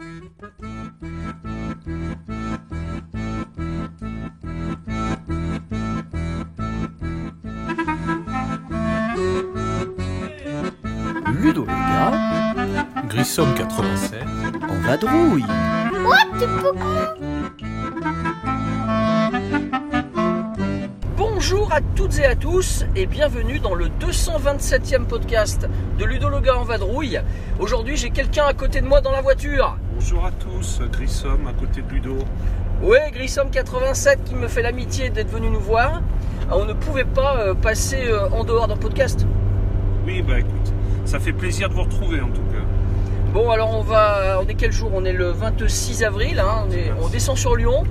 Ludo le gars, Grissom 87. en vadrouille. Bonjour à toutes et à tous et bienvenue dans le 227e podcast de Ludo le gars en vadrouille. Aujourd'hui j'ai quelqu'un à côté de moi dans la voiture. Bonjour à tous, Grissom à côté de Ludo. Ouais, Grissom87 qui me fait l'amitié d'être venu nous voir. Ah, On ne pouvait pas euh, passer euh, en dehors d'un podcast. Oui, bah écoute, ça fait plaisir de vous retrouver en tout cas. Bon alors on va, on est quel jour? On est le 26 avril, hein, on, est- on descend sur Lyon.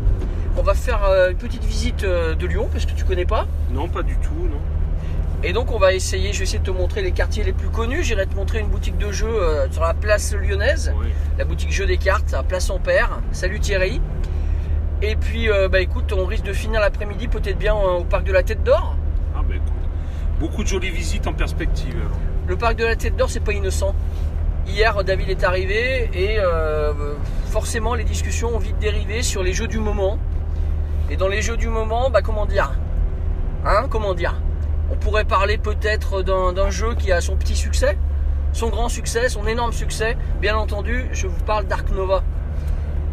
On va faire euh, une petite visite de Lyon parce que tu connais pas. Non, pas du tout, non. Et donc on va essayer, je vais essayer de te montrer les quartiers les plus connus. J'irai te montrer une boutique de jeux euh, sur la place lyonnaise, Ouais. la boutique jeux des cartes à Place Ampère. Salut Thierry. Et puis euh, bah écoute, on risque de finir l'après-midi peut-être bien euh, au parc de la Tête d'Or. Ah bah écoute, beaucoup de jolies visites en perspective alors. Le parc de la Tête d'Or, c'est pas innocent. Hier, David est arrivé et euh, forcément les discussions ont vite dérivé sur les jeux du moment. Et dans les jeux du moment, bah comment dire? Hein? Comment dire? On pourrait parler peut-être d'un jeu qui a son petit succès, son grand succès, son énorme succès. Bien entendu, je vous parle d'Ark Nova.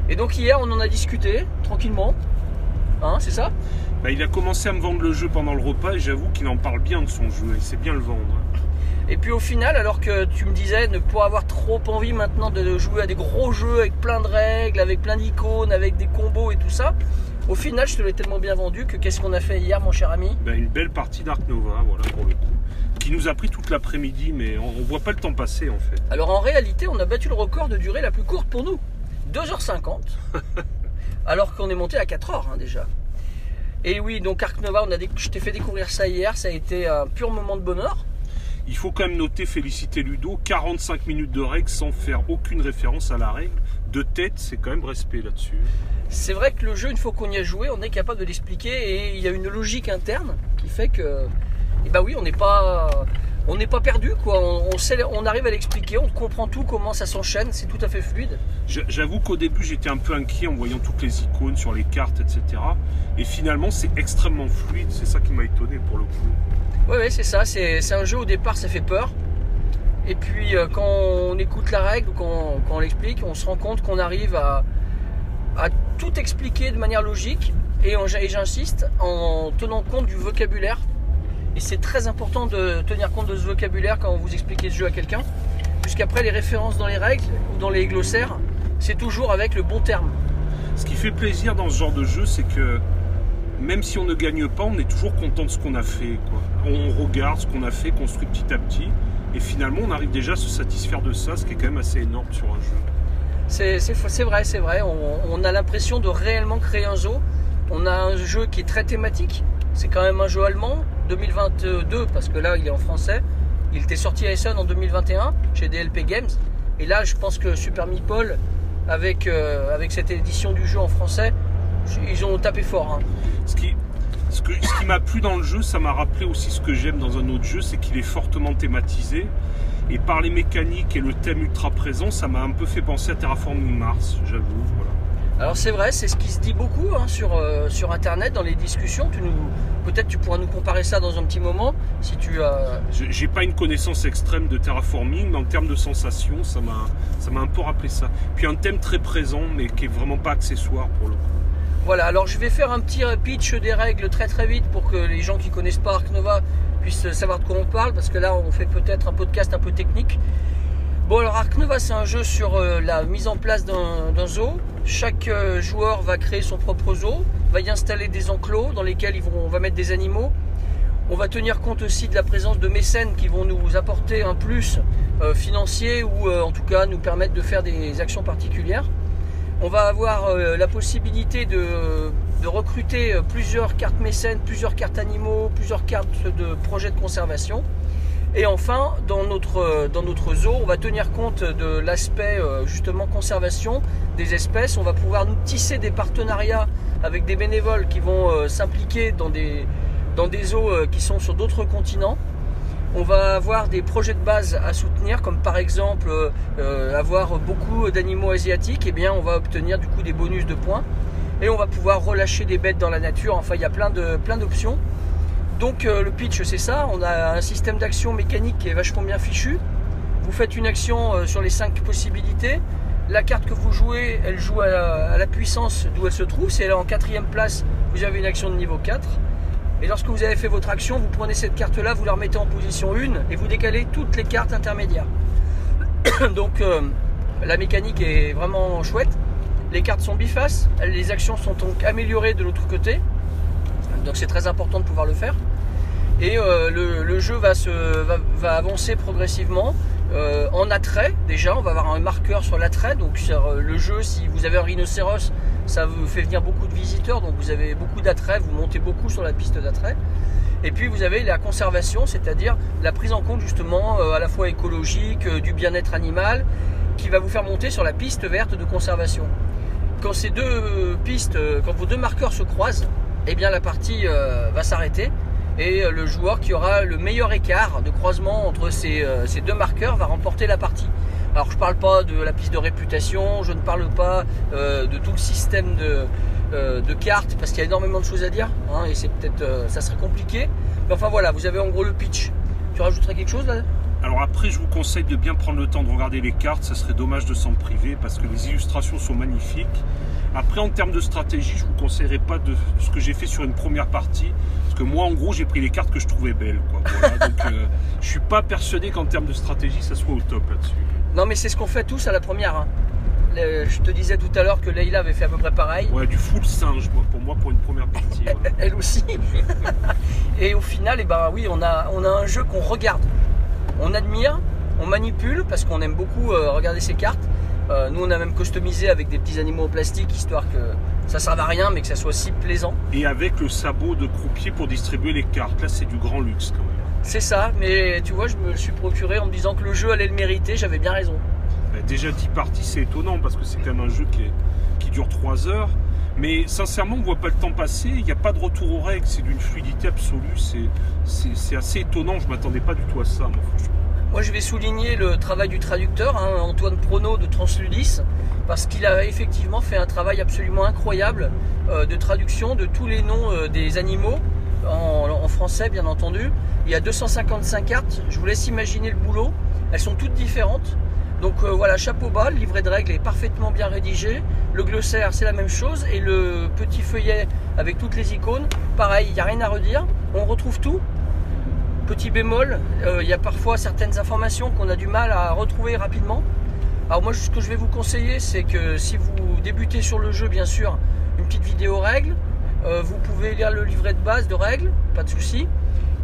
Et donc hier, on en a discuté tranquillement. Hein, c'est ça? Bah, il a commencé à me vendre le jeu pendant le repas et j'avoue qu'il en parle bien de son jeu, il sait bien le vendre. Et puis au final, alors que tu me disais ne pas avoir trop envie maintenant de jouer à des gros jeux avec plein de règles, avec plein d'icônes, avec des combos et tout ça, au final je te l'ai tellement bien vendu que qu'est-ce qu'on a fait hier mon cher ami? Bah, une belle partie d'Ark Nova, voilà pour le coup. Qui nous a pris toute l'après-midi, mais on, on voit pas le temps passer en fait. Alors en réalité on a battu le record de durée la plus courte pour nous, 2h50, alors qu'on est monté à 4h hein, déjà. Et oui, donc Ark Nova, on a je t'ai fait découvrir ça hier, ça a été un pur moment de bonheur. Il faut quand même noter, féliciter Ludo, 45 minutes de règles sans faire aucune référence à la règle. De tête, c'est quand même respect là-dessus. C'est vrai que le jeu, une fois qu'on y a joué, on est capable de l'expliquer et il y a une logique interne qui fait que, eh ben oui, on n'est pas, on n'est pas perdu quoi. On, on sait, on arrive à l'expliquer, on comprend tout comment ça s'enchaîne, c'est tout à fait fluide. J'avoue qu'au début, j'étais un peu inquiet en voyant toutes les icônes sur les cartes, etc. Et finalement, c'est extrêmement fluide. C'est ça qui m'a étonné pour le coup. Ouais, ouais, c'est ça. C'est, un jeu au départ, ça fait peur. Et puis euh, quand on écoute la règle quand, on l'explique, on se rend compte qu'on arrive à, tout expliquer de manière logique. Et, et j'insiste, en tenant compte du vocabulaire. Et c'est très important de tenir compte de ce vocabulaire quand vous expliquez ce jeu à quelqu'un. Puisqu'après, les références dans les règles ou dans les glossaires, c'est toujours avec le bon terme. Ce qui fait plaisir dans ce genre de jeu, c'est que même si on ne gagne pas, on est toujours content de ce qu'on a fait. On regarde ce qu'on a fait, construit petit à petit. Et finalement, on arrive déjà à se satisfaire de ça, ce qui est quand même assez énorme sur un jeu. C'est vrai, c'est vrai. On, on a l'impression de réellement créer un zoo. On a un jeu qui est très thématique. C'est quand même un jeu allemand, 2022, parce que là, il est en français. Il était sorti à Essen en 2021 chez DLP Games. Et là, je pense que Super Meeple, avec, euh, avec cette édition du jeu en français, ils ont tapé fort. hein. Ce qui, ce que- ce qui m'a plu dans le jeu, ça m'a rappelé aussi ce que j'aime dans un autre jeu, c'est qu'il est fortement thématisé. Et par les mécaniques et le thème ultra présent, ça m'a un peu fait penser à Terraforming Mars, j'avoue. Voilà. Alors c'est vrai, c'est ce qui se dit beaucoup hein, sur, euh, sur Internet, dans les discussions. Tu nous, Peut-être tu pourras nous comparer ça dans un petit moment, si tu. Je- J'ai pas une connaissance extrême de terraforming, mais en termes de sensations, ça m'a ça m'a un peu rappelé ça. Puis un thème très présent, mais qui est vraiment pas accessoire pour le coup. Voilà, alors je vais faire un petit pitch des règles très très vite pour que les gens qui connaissent pas Ark Nova puissent savoir de quoi on parle, parce que là on fait peut-être un podcast un peu technique. Bon alors Ark Nova c'est un jeu sur euh, la mise en place d'un zoo. Chaque euh, joueur va créer son propre zoo, va y installer des enclos dans lesquels on va mettre des animaux. On va tenir compte aussi de la présence de mécènes qui vont nous apporter un plus euh, financier ou euh, en tout cas nous permettre de faire des actions particulières. On va avoir euh, la possibilité de, recruter euh, plusieurs cartes mécènes, plusieurs cartes animaux, plusieurs cartes de projets de conservation. Et enfin, dans notre, euh, zoo, on va tenir compte de l'aspect justement conservation des espèces. On va pouvoir nous tisser des partenariats avec des bénévoles qui vont s'impliquer dans des, dans des zoos qui sont sur d'autres continents. On va avoir des projets de base à soutenir, comme par exemple euh, avoir beaucoup d'animaux asiatiques, et bien on va obtenir du coup des bonus de points. Et on va pouvoir relâcher des bêtes dans la nature. Enfin, il y a plein de plein d'options. Donc euh, le pitch c'est ça. On a un système d'action mécanique qui est vachement bien fichu. Vous faites une action euh, sur les 5 possibilités. La carte que vous jouez, elle joue à la, à la puissance d'où elle se trouve. Si elle est en quatrième place, vous avez une action de niveau 4. Et lorsque vous avez fait votre action, vous prenez cette carte-là, vous la remettez en position 1 et vous décalez toutes les cartes intermédiaires. Donc euh, la mécanique est vraiment chouette. Les cartes sont bifaces, les actions sont donc améliorées de l'autre côté. Donc c'est très important de pouvoir le faire. Et euh, le, jeu va, se, va avancer progressivement. Euh, en attrait déjà, on va avoir un marqueur sur l'attrait. Donc sur euh, le jeu, si vous avez un rhinocéros, ça vous fait venir beaucoup de visiteurs, donc vous avez beaucoup d'attrait, vous montez beaucoup sur la piste d'attrait. Et puis vous avez la conservation, c'est-à-dire la prise en compte justement euh, à la fois écologique, du bien-être animal, qui va vous faire monter sur la piste verte de conservation. Quand ces deux pistes, quand vos deux marqueurs se croisent, eh bien la partie va s'arrêter et euh, le joueur qui aura le meilleur écart de croisement entre ces, euh, deux marqueurs va remporter la partie. Alors je ne parle pas de la piste de réputation, je ne parle pas euh, de tout le système de, cartes parce qu'il y a énormément de choses à dire hein, et c'est peut-être ça serait compliqué. Mais enfin voilà, vous avez en gros le pitch. Tu rajouterais quelque chose là? Alors après, je vous conseille de bien prendre le temps de regarder les cartes. Ça serait dommage de s'en priver parce que les illustrations sont magnifiques. Après, en termes de stratégie, je vous conseillerais pas de ce que j'ai fait sur une première partie. Parce que moi, en gros, j'ai pris les cartes que je trouvais belles. Quoi. Voilà, donc, euh, je suis pas persuadé qu'en termes de stratégie, ça soit au top là-dessus. Non mais c'est ce qu'on fait tous à la première. hein. Le- je te disais tout à l'heure que Leïla avait fait à peu près pareil. Ouais, du full singe, moi, pour moi, pour une première partie. Elle aussi. Et au final, eh ben oui, on a, on a un jeu qu'on regarde. On admire, on manipule parce qu'on aime beaucoup euh, regarder ces cartes. Euh, nous, on a même customisé avec des petits animaux en plastique histoire que ça serve à rien mais que ça soit si plaisant. Et avec le sabot de croupier pour distribuer les cartes. Là, c'est du grand luxe quand même. C'est ça, mais tu vois, je me suis procuré en me disant que le jeu allait le mériter, j'avais bien raison. Bah, déjà 10 parties, c'est étonnant parce que c'est quand même un jeu qui, est- qui dure 3 heures. Mais sincèrement, on voit pas le temps passer. Il n'y a pas de retour aux règles. C'est d'une fluidité absolue. C'est- assez étonnant. Je m'attendais pas du tout à ça, moi, franchement. Moi, je vais souligner le travail du traducteur, hein, Antoine Prono de Transludis, parce qu'il a effectivement fait un travail absolument incroyable euh, de traduction de tous les noms euh, des animaux, en, en français bien entendu. Il y a 255 cartes, je vous laisse imaginer le boulot, elles sont toutes différentes. Donc euh, voilà, chapeau bas, le livret de règles est parfaitement bien rédigé. Le glossaire, c'est la même chose. Et le petit feuillet avec toutes les icônes, pareil, il n'y a rien à redire. On retrouve tout. Petit bémol, euh, il y a parfois certaines informations qu'on a du mal à retrouver rapidement. Alors moi, ce que je vais vous conseiller, c'est que si vous débutez sur le jeu, bien sûr, une petite vidéo règles. Euh, vous pouvez lire le livret de base de règles, pas de souci.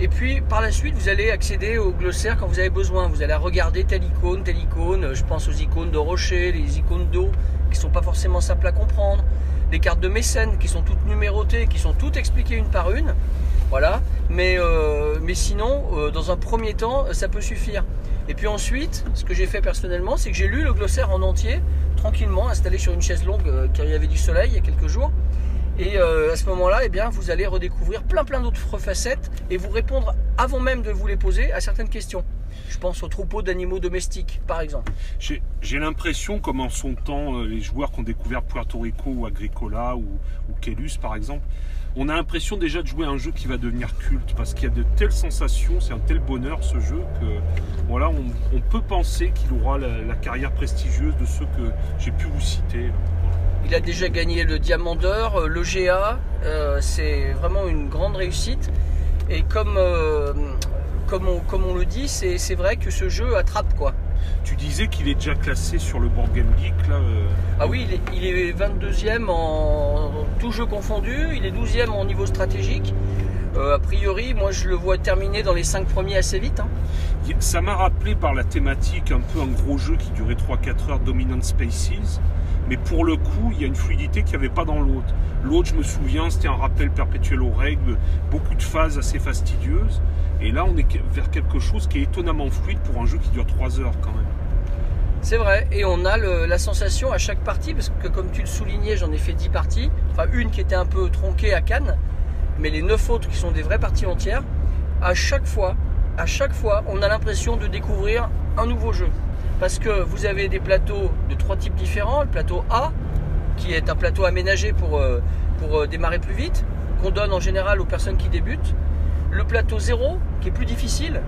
Et puis par la suite, vous allez accéder au glossaire quand vous avez besoin. Vous allez regarder telle icône, telle icône. Je pense aux icônes de rocher, les icônes d'eau, qui sont pas forcément simples à comprendre. Les cartes de mécène qui sont toutes numérotées, qui sont toutes expliquées une par une. Voilà. Mais, euh, mais sinon, euh, dans un premier temps, ça peut suffire. Et puis ensuite, ce que j'ai fait personnellement, c'est que j'ai lu le glossaire en entier, tranquillement, installé sur une chaise longue, euh, car il y avait du soleil il y a quelques jours. Et euh, à ce moment-là, eh bien, vous allez redécouvrir plein plein d'autres facettes et vous répondre avant même de vous les poser à certaines questions. Je pense aux troupeaux d'animaux domestiques, par exemple. J'ai l'impression, comme en son temps, euh, les joueurs qui ont découvert Puerto Rico ou Agricola ou, ou Kelus, par exemple, on a l'impression déjà de jouer à un jeu qui va devenir culte parce qu'il y a de telles sensations, c'est un tel bonheur ce jeu que voilà, on, peut penser qu'il aura la carrière prestigieuse de ceux que j'ai pu vous citer. Il a déjà gagné le Diamant d'Or, euh, le GA. euh, c'est vraiment une grande réussite. Et comme, euh, comme, on, comme on le dit, c'est vrai que ce jeu attrape quoi. Tu disais qu'il est déjà classé sur le Board Game Geek là. euh, Ah oui, il est, il est 22e en tout jeu confondu, il est 12e en niveau stratégique. Euh, a priori, moi je le vois terminer dans les 5 premiers assez vite. hein. Ça m'a rappelé par la thématique un peu un gros jeu qui durait 3-4 heures, Dominant Spaces. Mais pour le coup, il y a une fluidité qu'il n'y avait pas dans l'autre. L'autre, je me souviens, c'était un rappel perpétuel aux règles, beaucoup de phases assez fastidieuses. Et là, on est vers quelque chose qui est étonnamment fluide pour un jeu qui dure 3 heures quand même. C'est vrai, et on a la sensation à chaque partie, parce que comme tu le soulignais, j'en ai fait 10 parties, enfin une qui était un peu tronquée à Cannes, mais les 9 autres qui sont des vraies parties entières, à chaque fois, à chaque fois, on a l'impression de découvrir un nouveau jeu. Parce que vous avez des plateaux de trois types différents. Le plateau A, qui est un plateau aménagé pour, euh, euh, démarrer plus vite, qu'on donne en général aux personnes qui débutent. Le plateau 0, qui est plus difficile,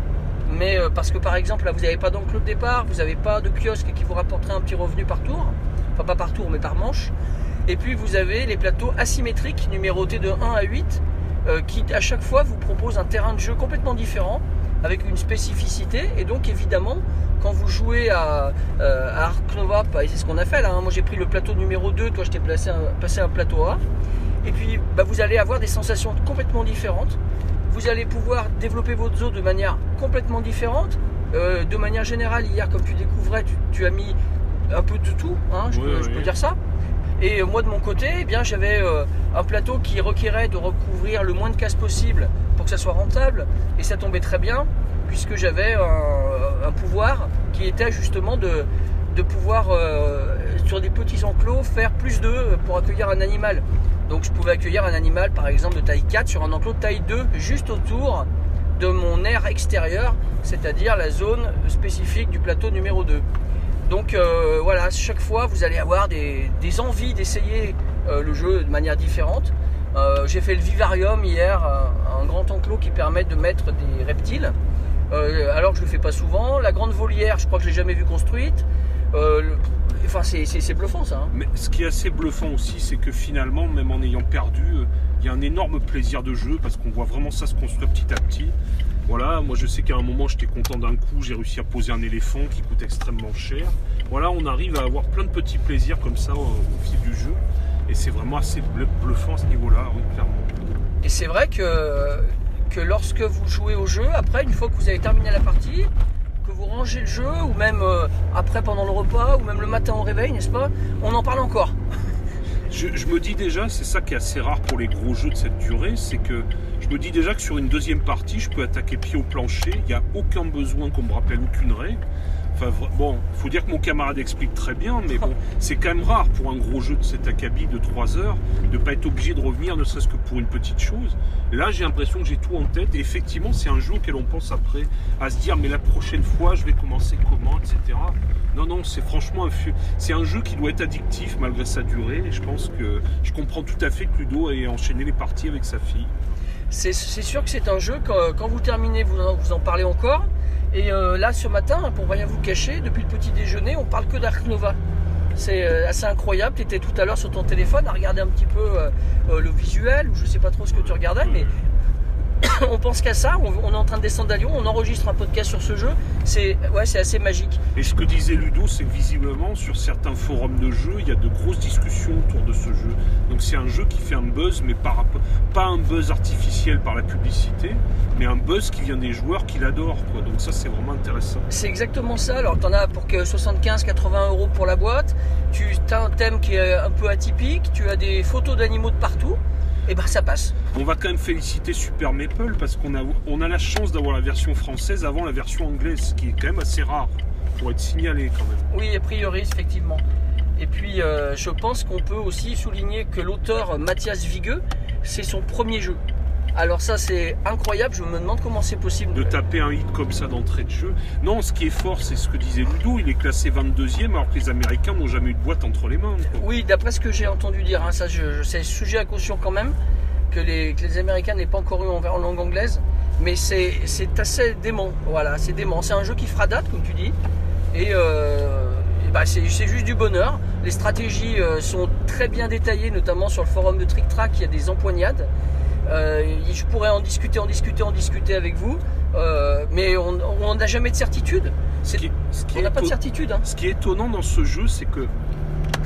mais euh, parce que par exemple, là, vous n'avez pas d'enclos de départ, vous n'avez pas de kiosque qui vous rapporterait un petit revenu par tour. Enfin, pas par tour, mais par manche. Et puis, vous avez les plateaux asymétriques, numérotés de 1 à 8, euh, qui à chaque fois vous proposent un terrain de jeu complètement différent, avec une spécificité. Et donc, évidemment, quand vous jouez à, euh, à Ark Nova, et c'est ce qu'on a fait là, hein. moi j'ai pris le plateau numéro 2, toi je t'ai placé un, passé un plateau A, et puis bah, vous allez avoir des sensations complètement différentes. Vous allez pouvoir développer votre zoo de manière complètement différente. Euh, de manière générale, hier, comme tu découvrais, tu, tu as mis un peu de tout, hein, je, Oui, peux, oui. je peux dire ça. Et euh, moi de mon côté, eh j'avais euh, un plateau qui requérait de recouvrir le moins de cases possible pour que ça soit rentable. Et ça tombait très bien, puisque j'avais un, pouvoir qui était justement de, de pouvoir, euh, sur des petits enclos, faire plus d'œufs pour accueillir un animal. Donc je pouvais accueillir un animal par exemple de taille 4 sur un enclos de taille 2 juste autour de mon aire extérieure, c'est-à-dire la zone spécifique du plateau numéro 2. Donc euh, voilà, chaque fois vous allez avoir des, envies d'essayer euh, le jeu de manière différente. Euh, J'ai fait le vivarium hier, un, grand enclos qui permet de mettre des reptiles. Euh, alors que je le fais pas souvent. La grande volière, je crois que je l'ai jamais vue construite. Enfin, c'est- bluffant ça. hein. Mais ce qui est assez bluffant aussi, c'est que finalement, même en ayant perdu, il y a un énorme plaisir de jeu parce qu'on voit vraiment ça se construire petit à petit. Voilà, moi je sais qu'à un moment j'étais content d'un coup, j'ai réussi à poser un éléphant qui coûte extrêmement cher. Voilà, on arrive à avoir plein de petits plaisirs comme ça au, au fil du jeu. Et c'est vraiment assez blu- bluffant à ce niveau-là, oui, clairement. Et c'est vrai que, que lorsque vous jouez au jeu, après, une fois que vous avez terminé la partie, que vous rangez le jeu, ou même euh, après pendant le repas, ou même le matin au réveil, n'est-ce pas On en parle encore. Je, me dis déjà, c'est ça qui est assez rare pour les gros jeux de cette durée, c'est que je me dis déjà que sur une deuxième partie, je peux attaquer pied au plancher, il n'y a aucun besoin qu'on me rappelle aucune règle. Enfin, bon, faut dire que mon camarade explique très bien, mais bon, c'est quand même rare pour un gros jeu de cet acabit de 3 heures de pas être obligé de revenir, ne serait-ce que pour une petite chose. Là, j'ai l'impression que j'ai tout en tête. Et effectivement, c'est un jeu auquel on pense après à se dire, mais la prochaine fois, je vais commencer comment, etc. Non, non, c'est franchement un, c'est un jeu qui doit être addictif malgré sa durée. Et je pense que je comprends tout à fait que Ludo ait enchaîné les parties avec sa fille. C'est sûr que c'est un jeu, quand, quand vous terminez, vous en, vous en parlez encore. Et euh, là, ce matin, pour rien vous cacher, depuis le petit déjeuner, on parle que d'Ark Nova. C'est euh, assez incroyable. Tu étais tout à l'heure sur ton téléphone à regarder un petit peu euh, le visuel, ou je sais pas trop ce que tu regardais, mais on pense qu'à ça. On, on est en train de descendre à Lyon, on enregistre un podcast sur ce jeu. C'est ouais, c'est assez magique. Et ce que disait Ludo, c'est que visiblement, sur certains forums de jeux, il y a de grosses discussions autour de ce jeu. Donc c'est un jeu qui fait un buzz, mais par, pas un buzz artificiel par la publicité, mais un buzz qui vient des joueurs qui l'adorent. quoi. Donc ça, c'est vraiment intéressant. C'est exactement ça. Alors, tu en as pour que 75-80 euros pour la boîte. Tu as un thème qui est un peu atypique. Tu as des photos d'animaux de partout. Et ben, ça passe. On va quand même féliciter Super Maple parce qu'on a, on a la chance d'avoir la version française avant la version anglaise, ce qui est quand même assez rare pour être signalé quand même. Oui, a priori, effectivement. Et puis, euh, je pense qu'on peut aussi souligner que l'auteur Mathias Vigueux, c'est son premier jeu. Alors ça, c'est incroyable. Je me demande comment c'est possible. de taper un hit comme ça d'entrée de jeu. Non, ce qui est fort, c'est ce que disait Ludo, il est classé 22e alors que les Américains n'ont jamais eu de boîte entre les mains. quoi. Oui, d'après ce que j'ai entendu dire, hein, ça, je, je- c'est sujet à caution quand même, que les, que les Américains n'aient pas encore eu en, en langue anglaise, mais c'est c'est assez dément. Voilà, c'est dément. C'est un jeu qui fera date, comme tu dis, et, euh, et bah, c'est c'est juste du bonheur. Les stratégies euh, sont très bien détaillées, notamment sur le forum de Trick Track, il y a des empoignades. Euh, je pourrais en discuter, en discuter, en discuter avec vous, euh, mais on n'a jamais de certitude. Ce qui, ce qui On n'a pas de certitude. hein. ce qui est étonnant dans ce jeu, c'est que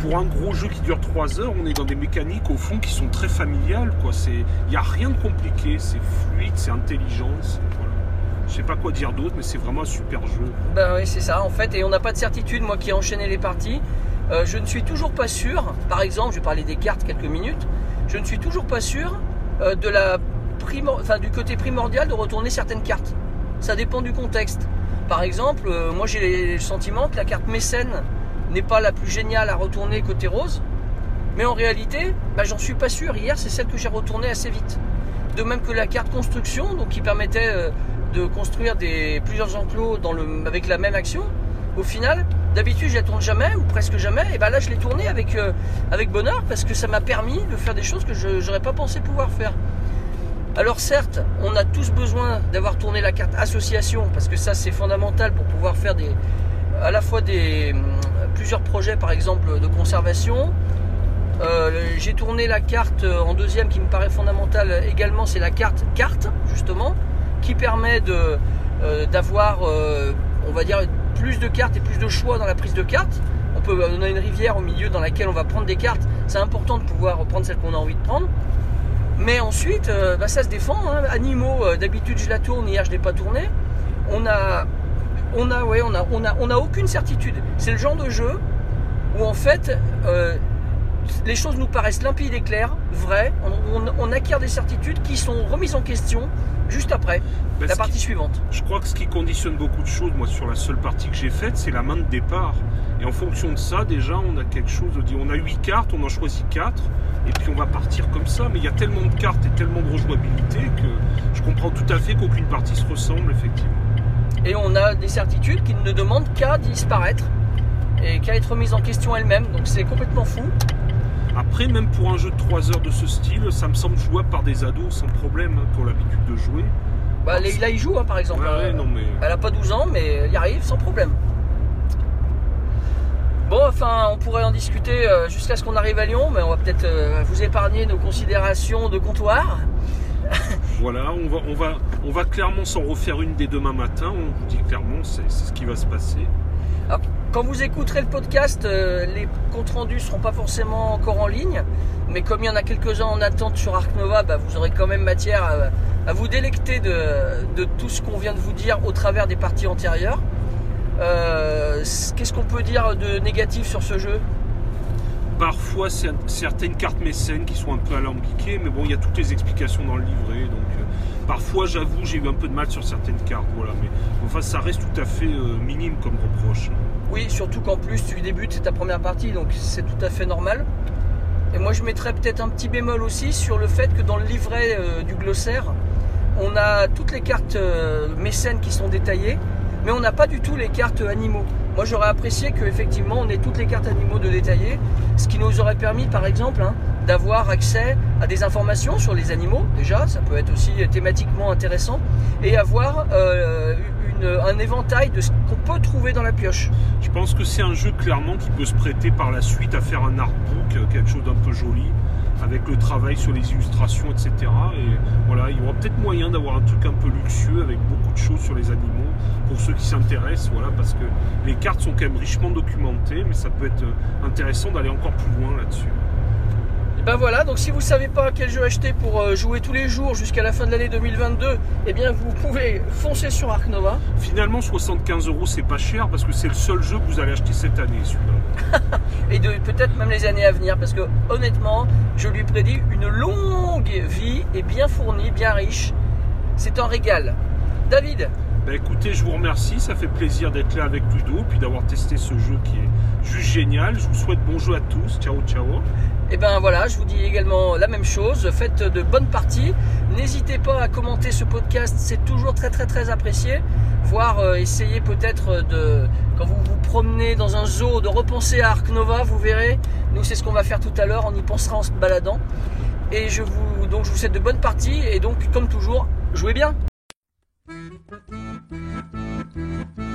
pour un gros jeu qui dure 3 heures, on est dans des mécaniques au fond qui sont très familiales. Il n'y a rien de compliqué, c'est fluide, c'est intelligent. Voilà. Je sais pas quoi dire d'autre, mais c'est vraiment un super jeu. Ben oui, c'est ça en fait, et on n'a pas de certitude. Moi qui ai enchaîné les parties, euh, je ne suis toujours pas sûr. Par exemple, je vais parler des cartes quelques minutes. Je ne suis toujours pas sûr euh, de la enfin, du côté primordial de retourner certaines cartes. Ça dépend du contexte. Par exemple, euh, moi j'ai le sentiment que la carte mécène n'est pas la plus géniale à retourner côté rose, mais en réalité, ben, j'en suis pas sûr. Hier, c'est celle que j'ai retournée assez vite. De même que la carte construction, donc qui permettait euh, de construire des, plusieurs enclos dans le, avec la même action. Au final, d'habitude je la tourne jamais ou presque jamais. Et ben là je l'ai tourné avec, euh, avec bonheur parce que ça m'a permis de faire des choses que je n'aurais pas pensé pouvoir faire. Alors certes, on a tous besoin d'avoir tourné la carte association parce que ça c'est fondamental pour pouvoir faire des, à la fois des, hum, plusieurs projets par exemple de conservation. Euh, J'ai tourné la carte en deuxième qui me paraît fondamentale également, c'est la carte carte justement qui permet de euh, d'avoir, euh, on va dire, plus de cartes et plus de choix dans la prise de cartes. On peut on a une rivière au milieu dans laquelle on va prendre des cartes. C'est important de pouvoir prendre celle qu'on a envie de prendre. Mais ensuite, euh, bah, ça se défend. hein. Animaux, euh, d'habitude je la tourne, hier je l'ai pas tournée. On a, on a, ouais, on a, on a, on a aucune certitude. C'est le genre de jeu où en fait, euh, les choses nous paraissent limpides et claires, vraies. On, on- on acquiert des certitudes qui sont remises en question juste après Ben, la partie qui- suivante. Je crois que ce qui conditionne beaucoup de choses, moi, sur la seule partie que j'ai faite, c'est la main de départ. Et en fonction de ça, déjà, on a quelque chose de dit. On a 8 cartes, on en choisit 4, et puis on va partir comme ça. Mais il y a tellement de cartes et tellement de rejouabilité que je comprends tout à fait qu'aucune partie se ressemble, effectivement. Et on a des certitudes qui ne demandent qu'à disparaître et qu'à être remises en question elles-mêmes. Donc c'est complètement fou. Après, même pour un jeu de 3 heures de ce style, ça me semble jouable par des ados sans problème, hein, qui ont l'habitude de jouer. Bah, Leïla y joue hein, par exemple. Ouais, ouais, Euh, non, mais. Elle a pas 12 ans, mais elle y arrive sans problème. Bon, enfin, on pourrait en discuter euh, jusqu'à ce qu'on arrive à Lyon, mais on va peut-être euh, vous épargner nos considérations de comptoir. Voilà, on va, on, va, on va clairement s'en refaire une dès demain matin. On vous dit clairement, c'est ce qui va se passer. Alors, quand vous écouterez le podcast, euh, les comptes rendus seront pas forcément encore en ligne, mais comme il y en a quelques-uns en attente sur Arc Nova, bah, vous aurez quand même matière à, vous délecter de, tout ce qu'on vient de vous dire au travers des parties antérieures. Euh, Qu'est-ce qu'on peut dire de négatif sur ce jeu? Parfois, certaines cartes mécènes qui sont un peu alambiquées, mais bon, il y a toutes les explications dans le livret. Donc, euh, parfois, j'avoue, j'ai eu un peu de mal sur certaines cartes. Voilà, mais enfin, ça reste tout à fait minime comme reproche. Oui, surtout qu'en plus tu débutes, c'est ta première partie, donc c'est tout à fait normal. Et moi je mettrais peut-être un petit bémol aussi sur le fait que dans le livret euh, du glossaire, on a toutes les cartes euh, mécènes qui sont détaillées, mais on n'a pas du tout les cartes animaux. Moi j'aurais apprécié qu'effectivement on ait toutes les cartes animaux de détaillées, ce qui nous aurait permis par exemple hein, d'avoir accès à des informations sur les animaux, déjà, ça peut être aussi thématiquement intéressant, et avoir euh, un éventail de ce qu'on peut trouver dans la pioche. Je pense que c'est un jeu clairement qui peut se prêter par la suite à faire un artbook, euh, quelque chose d'un peu joli, avec le travail sur les illustrations, etc. Et voilà, il y aura peut-être moyen d'avoir un truc un peu luxueux avec beaucoup de choses sur les animaux pour ceux qui s'intéressent, voilà, parce que les cartes sont quand même richement documentées, mais ça peut être euh, intéressant d'aller encore plus loin là-dessus. Ben voilà, donc si vous savez pas quel jeu acheter pour euh, jouer tous les jours jusqu'à la fin de l'année 2022, eh bien vous pouvez foncer sur Arc Nova. Finalement, 75 euros, c'est pas cher parce que c'est le seul jeu que vous allez acheter cette année, celui-là. et peut-être même les années à venir parce que honnêtement je lui prédis une longue vie et bien fournie, bien riche. C'est un régal. David, Bah écoutez, je vous remercie, ça fait plaisir d'être là avec Ludo, puis d'avoir testé ce jeu qui est juste génial. Je vous souhaite bon jeu à tous. Ciao, ciao. et ben voilà, je vous dis également la même chose. Faites de bonnes parties. N'hésitez pas à commenter ce podcast, c'est toujours très très très apprécié. Voire euh, essayer peut-être de, quand vous vous promenez dans un zoo, de repenser à Arc Nova, vous verrez. Nous c'est ce qu'on va faire tout à l'heure, on y pensera en se baladant. Et je vous, donc je vous souhaite de bonnes parties et donc comme toujours, jouez bien. Thank you.